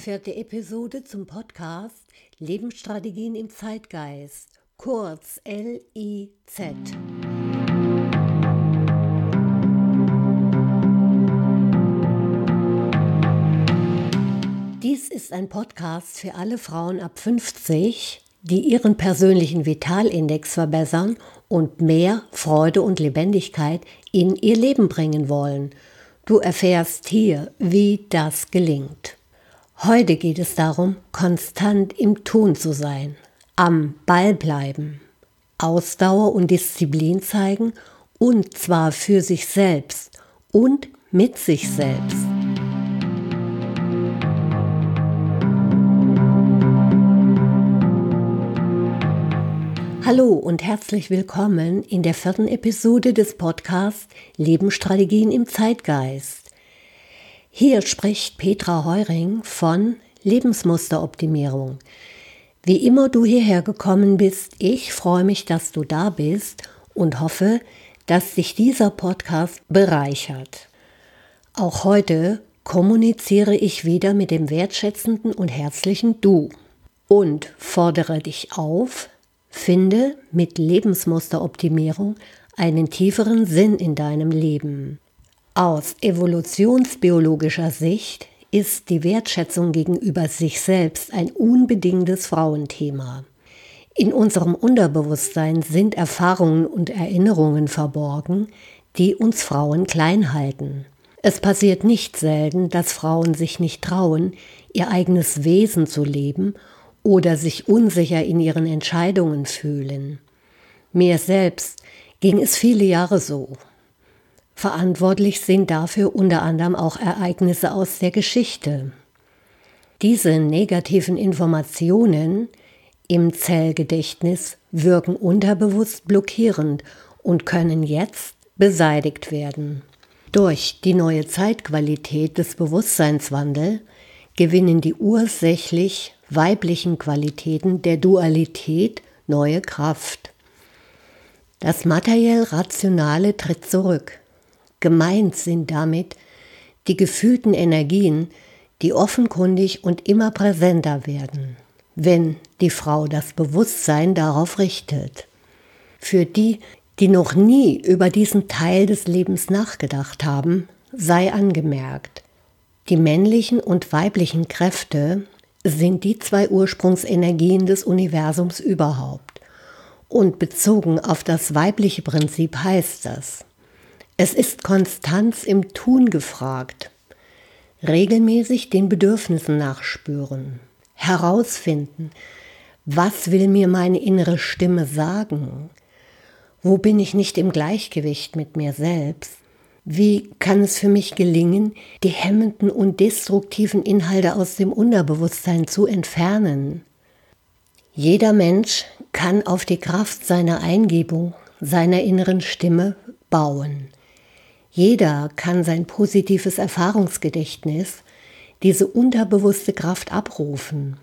Vierte Episode zum Podcast Lebensstrategien im Zeitgeist, kurz LIZ. Dies ist ein Podcast für alle Frauen ab 50, die ihren persönlichen Vitalindex verbessern und mehr Freude und Lebendigkeit in ihr Leben bringen wollen. Du erfährst hier, wie das gelingt. Heute geht es darum, konstant im Tun zu sein, am Ball bleiben, Ausdauer und Disziplin zeigen und zwar für sich selbst und mit sich selbst. Hallo und herzlich willkommen in der vierten Episode des Podcasts Lebensstrategien im Zeitgeist. Hier spricht Petra Heuring von Lebensmusteroptimierung. Wie immer du hierher gekommen bist, ich freue mich, dass du da bist und hoffe, dass dich dieser Podcast bereichert. Auch heute kommuniziere ich wieder mit dem wertschätzenden und herzlichen Du und fordere dich auf, Finde mit Lebensmusteroptimierung einen tieferen Sinn in deinem Leben. Aus evolutionsbiologischer Sicht ist die Wertschätzung gegenüber sich selbst ein unbedingtes Frauenthema. In unserem Unterbewusstsein sind Erfahrungen und Erinnerungen verborgen, die uns Frauen klein halten. Es passiert nicht selten, dass Frauen sich nicht trauen, ihr eigenes Wesen zu leben oder sich unsicher in ihren Entscheidungen fühlen. Mir selbst ging es viele Jahre so. Verantwortlich sind dafür unter anderem auch Ereignisse aus der Geschichte. Diese negativen Informationen im Zellgedächtnis wirken unterbewusst blockierend und können jetzt beseitigt werden. Durch die neue Zeitqualität des Bewusstseinswandels gewinnen die ursächlich weiblichen Qualitäten der Dualität neue Kraft. Das materiell-rationale tritt zurück. Gemeint sind damit die gefühlten Energien, die offenkundig und immer präsenter werden, wenn die Frau das Bewusstsein darauf richtet. Für die, die noch nie über diesen Teil des Lebens nachgedacht haben, sei angemerkt, die männlichen und weiblichen Kräfte sind die zwei Ursprungsenergien des Universums überhaupt. Und bezogen auf das weibliche Prinzip heißt das, es ist Konstanz im Tun gefragt, regelmäßig den Bedürfnissen nachspüren, herausfinden, was will mir meine innere Stimme sagen, wo bin ich nicht im Gleichgewicht mit mir selbst, wie kann es für mich gelingen, die hemmenden und destruktiven Inhalte aus dem Unterbewusstsein zu entfernen? Jeder Mensch kann auf die Kraft seiner Eingebung, seiner inneren Stimme bauen. Jeder kann sein positives Erfahrungsgedächtnis, diese unterbewusste Kraft abrufen.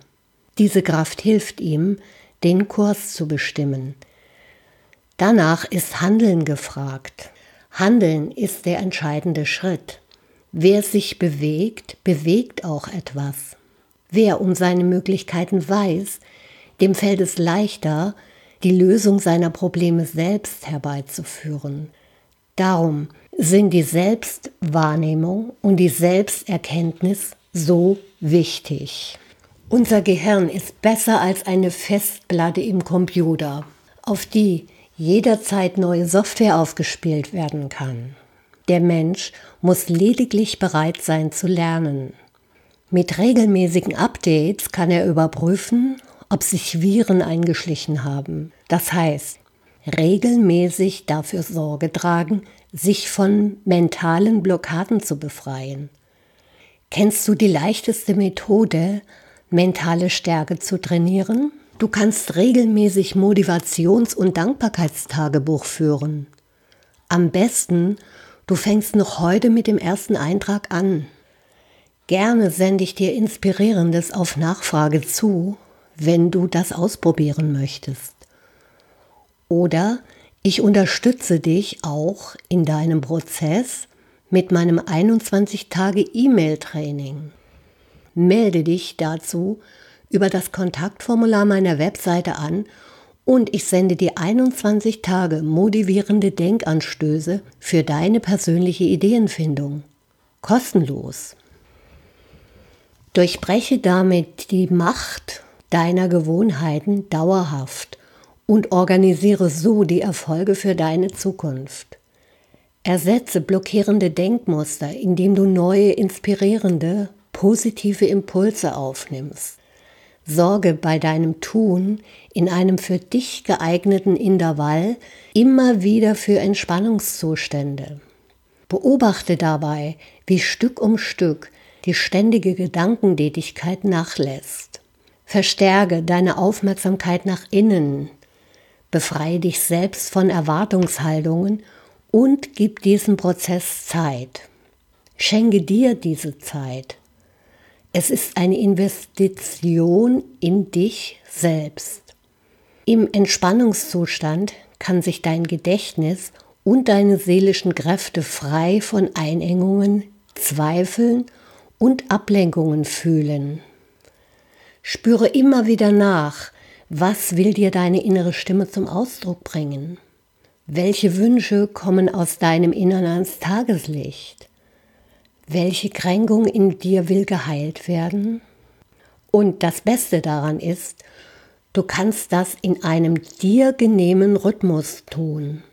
Diese Kraft hilft ihm, den Kurs zu bestimmen. Danach ist Handeln gefragt. Handeln ist der entscheidende Schritt. Wer sich bewegt, bewegt auch etwas. Wer um seine Möglichkeiten weiß, dem fällt es leichter, die Lösung seiner Probleme selbst herbeizuführen. Darum sind die Selbstwahrnehmung und die Selbsterkenntnis so wichtig. Unser Gehirn ist besser als eine Festplatte im Computer, auf die jederzeit neue Software aufgespielt werden kann. Der Mensch muss lediglich bereit sein zu lernen. Mit regelmäßigen Updates kann er überprüfen, ob sich Viren eingeschlichen haben. Das heißt, regelmäßig dafür Sorge tragen, sich von mentalen Blockaden zu befreien. Kennst du die leichteste Methode, mentale Stärke zu trainieren? Du kannst regelmäßig Motivations- und Dankbarkeitstagebuch führen. Am besten, du fängst noch heute mit dem ersten Eintrag an. Gerne sende ich dir Inspirierendes auf Nachfrage zu, wenn du das ausprobieren möchtest. Oder ich unterstütze dich auch in deinem Prozess mit meinem 21 Tage E-Mail-Training. melde dich dazu über das Kontaktformular meiner Webseite an und ich sende dir 21 Tage motivierende Denkanstöße für deine persönliche Ideenfindung. Kostenlos. Durchbreche damit die Macht deiner Gewohnheiten dauerhaft und organisiere so die Erfolge für deine Zukunft. Ersetze blockierende Denkmuster, indem du neue, inspirierende, positive Impulse aufnimmst. Sorge bei deinem Tun in einem für dich geeigneten Intervall immer wieder für Entspannungszustände. Beobachte dabei, wie Stück um Stück die ständige Gedankentätigkeit nachlässt. Verstärke deine Aufmerksamkeit nach innen, befreie dich selbst von Erwartungshaltungen und gib diesem Prozess Zeit. Schenke dir diese Zeit. Es ist eine Investition in dich selbst. Im Entspannungszustand kann sich dein Gedächtnis und deine seelischen Kräfte frei von Einengungen, Zweifeln und Ablenkungen fühlen. Spüre immer wieder nach, was will dir deine innere Stimme zum Ausdruck bringen? Welche Wünsche kommen aus deinem Innern ans Tageslicht? Welche Kränkung in dir will geheilt werden? Und das Beste daran ist, du kannst das in einem dir genehmen Rhythmus tun.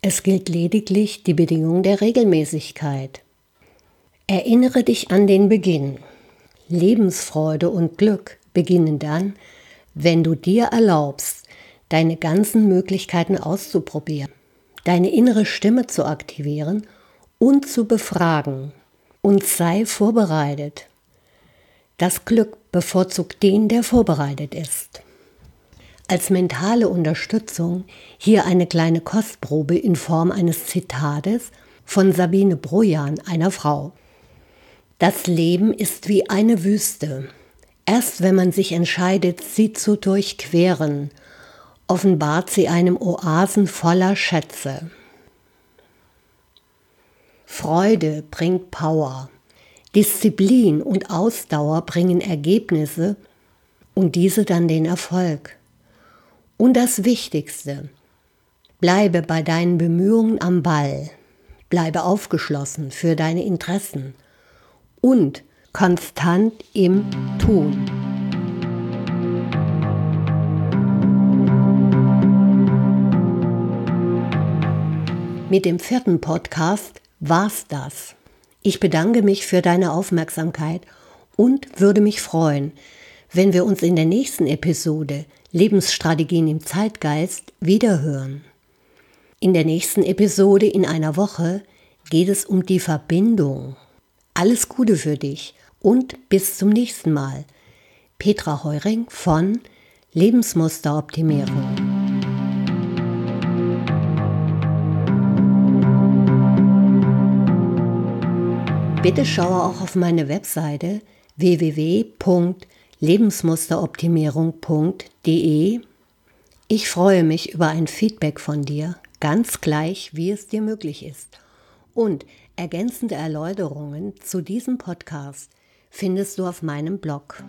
Es gilt lediglich die Bedingung der Regelmäßigkeit. Erinnere dich an den Beginn. Lebensfreude und Glück beginnen dann, wenn du dir erlaubst, deine ganzen Möglichkeiten auszuprobieren, deine innere Stimme zu aktivieren und zu befragen. Und sei vorbereitet. Das Glück bevorzugt den, der vorbereitet ist. Als mentale Unterstützung hier eine kleine Kostprobe in Form eines Zitates von Sabine Brojan, einer Frau. Das Leben ist wie eine Wüste. Erst wenn man sich entscheidet, sie zu durchqueren offenbart sie einem Oasen voller Schätze. Freude bringt Power. Disziplin und Ausdauer bringen Ergebnisse und diese dann den Erfolg. Und das Wichtigste, bleibe bei deinen Bemühungen am Ball, bleibe aufgeschlossen für deine Interessen und konstant im Tun. Mit dem vierten Podcast war's das. Ich bedanke mich für deine Aufmerksamkeit und würde mich freuen, wenn wir uns in der nächsten Episode Lebensstrategien im Zeitgeist wiederhören. In der nächsten Episode in einer Woche geht es um die Verbindung. Alles Gute für dich und bis zum nächsten Mal. Petra Heuring von Lebensmusteroptimierung. Bitte schaue auch auf meine Webseite www.lebensmusteroptimierung.de. Ich freue mich über ein Feedback von dir, ganz gleich, wie es dir möglich ist. Und ergänzende Erläuterungen zu diesem Podcast findest du auf meinem Blog.